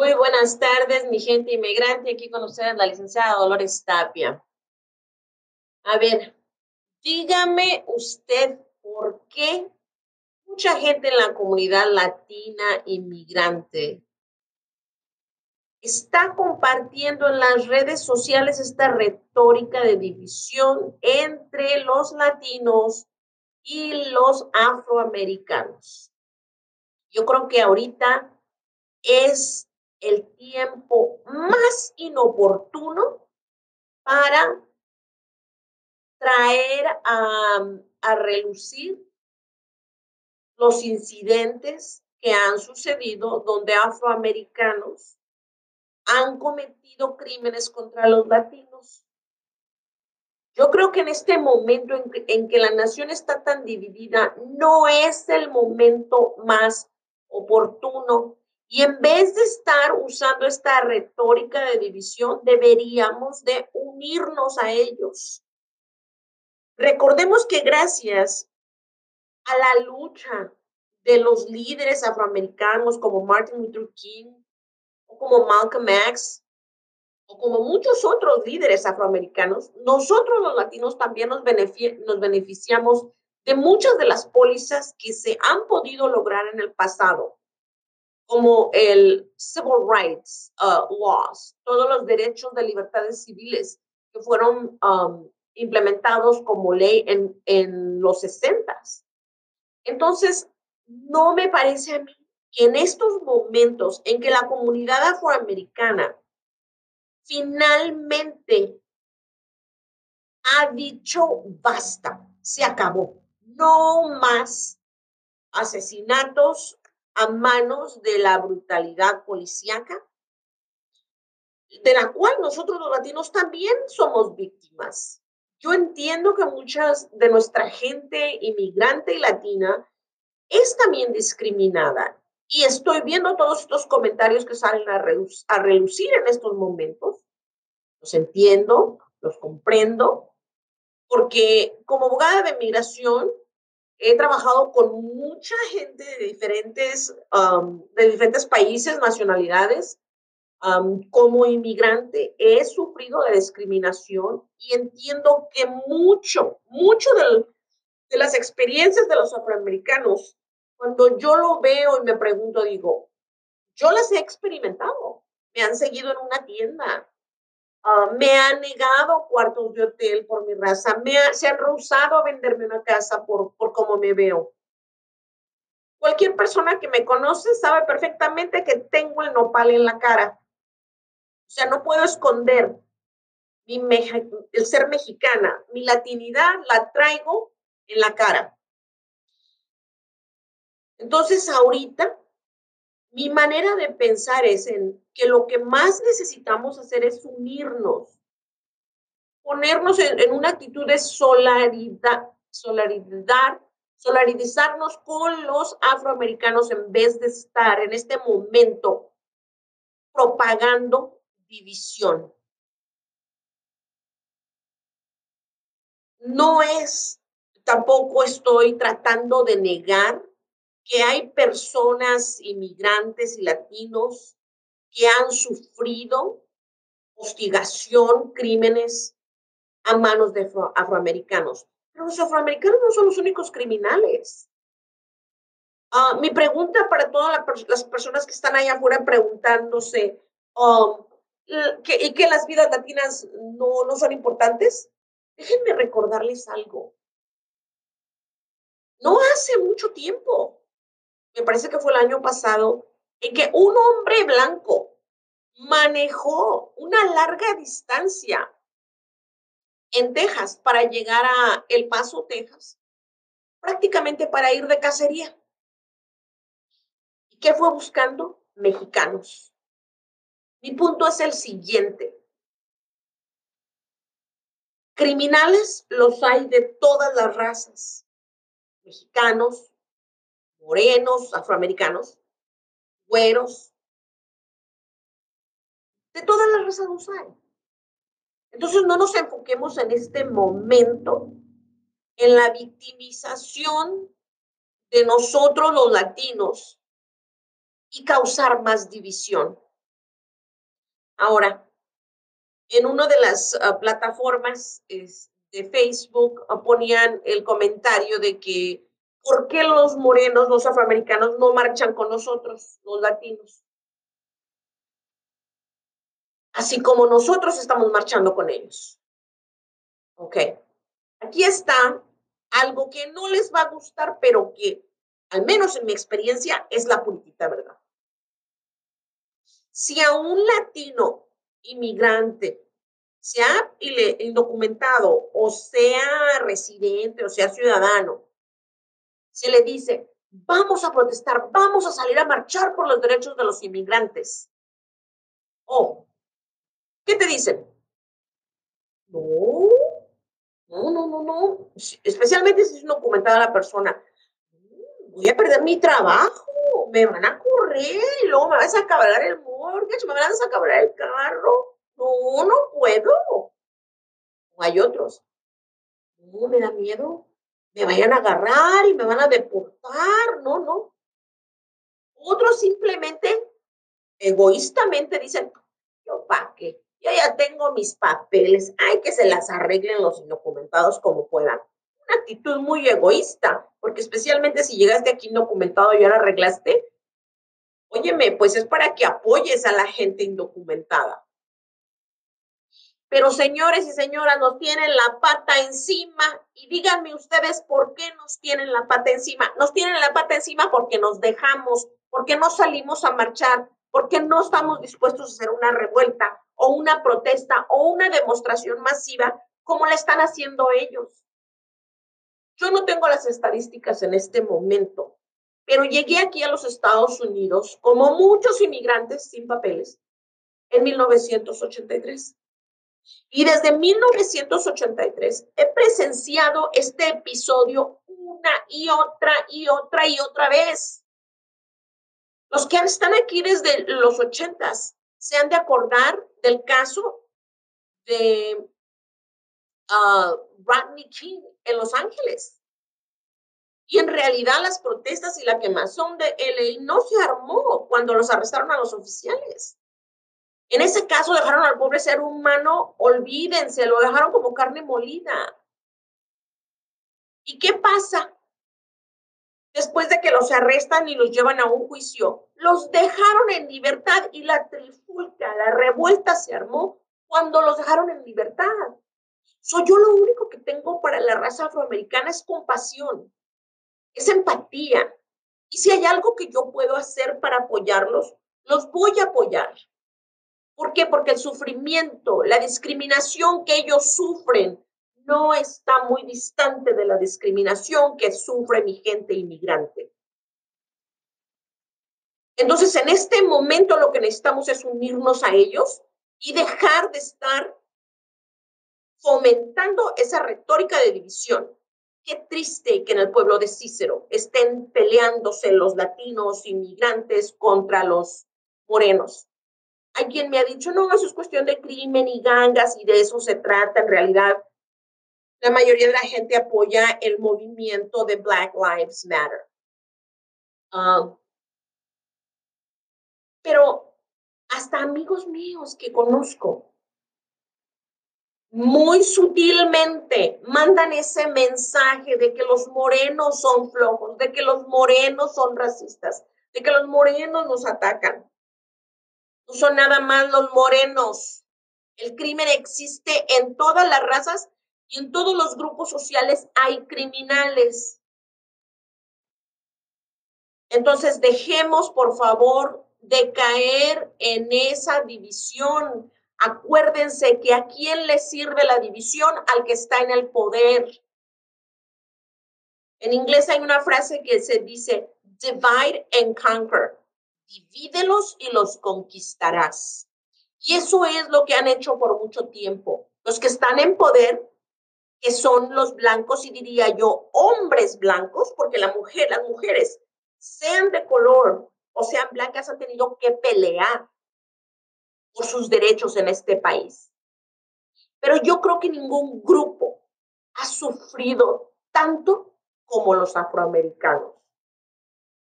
Muy buenas tardes, mi gente inmigrante. Aquí con ustedes la licenciada Dolores Tapia. A ver, dígame usted por qué mucha gente en la comunidad latina inmigrante está compartiendo en las redes sociales esta retórica de división entre los latinos y los afroamericanos. Yo creo que ahorita es el tiempo más inoportuno para traer a, a relucir los incidentes que han sucedido donde afroamericanos han cometido crímenes contra los latinos. Yo creo que en este momento en que, en que, la nación está tan dividida, no es el momento más oportuno y en vez de estar usando esta retórica de división, deberíamos de unirnos a ellos. Recordemos que gracias a la lucha de los líderes afroamericanos como Martin Luther King o como Malcolm X o como muchos otros líderes afroamericanos, nosotros los latinos también nos, nos beneficiamos de muchas de las pólizas que se han podido lograr en el pasado como el Civil Rights uh, Laws, todos los derechos de libertades civiles que fueron um, implementados como ley en, en los 60. Entonces, no me parece a mí que en estos momentos en que la comunidad afroamericana finalmente ha dicho basta, se acabó, no más asesinatos, a manos de la brutalidad policíaca, de la cual nosotros los latinos también somos víctimas. Yo entiendo que muchas de nuestra gente inmigrante y latina es también discriminada. Y estoy viendo todos estos comentarios que salen a, a relucir en estos momentos. Los entiendo, los comprendo, porque como abogada de migración he trabajado con mucha gente de diferentes, um, de diferentes países, nacionalidades. Um, como inmigrante he sufrido de discriminación y entiendo que mucho, mucho de, de las experiencias de los afroamericanos, cuando yo lo veo y me pregunto, digo, yo las he experimentado. Me han seguido en una tienda, Uh, me han negado cuartos de hotel por mi raza, me se han rehusado a venderme una casa por, por cómo me veo. Cualquier persona que me conoce sabe perfectamente que tengo el nopal en la cara. O sea, no puedo esconder mi el ser mexicana, mi latinidad la traigo en la cara. Entonces, ahorita mi manera de pensar es en que lo que más necesitamos hacer es unirnos, ponernos en, una actitud de solidaridad, solidaridad, solidarizarnos con los afroamericanos en vez de estar en este momento propagando división. No es, tampoco estoy tratando de negar que hay personas inmigrantes y latinos que han sufrido hostigación, crímenes a manos de afroamericanos. Pero los afroamericanos no son los únicos criminales. Uh, mi pregunta para todas las personas que están allá afuera preguntándose, um, ¿y que las vidas latinas no, no son importantes? Déjenme recordarles algo. No hace mucho tiempo, me parece que fue el año pasado, en que un hombre blanco manejó una larga distancia en Texas para llegar a El Paso, Texas, prácticamente para ir de cacería. ¿Y qué fue buscando? Mexicanos. Mi punto es el siguiente. Criminales los hay de todas las razas. Mexicanos, morenos, afroamericanos, güeros, de todas las razas hay. Entonces no nos enfoquemos en este momento en la victimización de nosotros los latinos y causar más división. Ahora, en una de las uh, plataformas de Facebook uh, ponían el comentario de que ¿por qué los morenos, los afroamericanos no marchan con nosotros, los latinos? Así como nosotros estamos marchando con ellos. Ok. Aquí está algo que no les va a gustar, pero que, al menos en mi experiencia, es la puritita verdad. Si a un latino inmigrante, sea indocumentado o sea residente o sea ciudadano, se le dice, vamos a protestar, vamos a salir a marchar por los derechos de los inmigrantes. O, ¿qué te dicen? No, no, no, no, no. Especialmente si es documentada la persona. Voy a perder mi trabajo, me van a correr y luego me vas a acabar el mortgage, me vas a acabar el carro. No, no puedo. O hay otros. No, me da miedo. Me vayan a agarrar y me van a deportar. No, no. Otros simplemente, egoístamente dicen, yo pa' qué yo ya tengo mis papeles, hay que se las arreglen los indocumentados como puedan. Una actitud muy egoísta, porque especialmente si llegaste aquí indocumentado y ahora arreglaste, óyeme, pues es para que apoyes a la gente indocumentada. Pero señores y señoras, nos tienen la pata encima y díganme ustedes por qué nos tienen la pata encima. Nos tienen la pata encima porque nos dejamos, porque no salimos a marchar, porque no estamos dispuestos a hacer una revuelta o una protesta o una demostración masiva como la están haciendo ellos. Yo no tengo las estadísticas en este momento, pero llegué aquí a los Estados Unidos como muchos inmigrantes sin papeles en 1983. Y desde 1983 he presenciado este episodio una y otra y otra y otra vez. Los que están aquí desde los ochentas se han de acordar del caso de uh, Rodney King en Los Ángeles. Y en realidad las protestas y la quemazón de LA no se armó cuando los arrestaron a los oficiales. En ese caso dejaron al pobre ser humano, olvídense, lo dejaron como carne molida. ¿Y qué pasa? después de que los arrestan y los llevan a un juicio, los dejaron en libertad y la trifulca, la revuelta se armó cuando los dejaron en libertad. Soy yo lo único que tengo para la raza afroamericana es compasión, es empatía. Y si hay algo que yo puedo hacer para apoyarlos, los voy a apoyar. ¿Por qué? Porque el sufrimiento, la discriminación que ellos sufren, no está muy distante de la discriminación que sufre mi gente inmigrante. Entonces, en este momento lo que necesitamos es unirnos a ellos y dejar de estar fomentando esa retórica de división. Qué triste que en el pueblo de Cícero estén peleándose los latinos inmigrantes contra los morenos. Hay quien me ha dicho, no, eso es cuestión de crimen y gangas y de eso se trata en realidad la mayoría de la gente apoya el movimiento de Black Lives Matter. Um, pero hasta amigos míos que conozco, muy sutilmente mandan ese mensaje de que los morenos son flojos, de que los morenos son racistas, de que los morenos nos atacan. No son nada más los morenos. El crimen existe en todas las razas y en todos los grupos sociales hay criminales. Entonces, dejemos, por favor, de caer en esa división. Acuérdense que a quién le sirve la división al que está en el poder. En inglés hay una frase que se dice, divide and conquer. Divídelos y los conquistarás. Y eso es lo que han hecho por mucho tiempo. Los que están en poder que son los blancos y diría yo hombres blancos, porque la mujer, las mujeres, sean de color o sean blancas, han tenido que pelear por sus derechos en este país. Pero yo creo que ningún grupo ha sufrido tanto como los afroamericanos.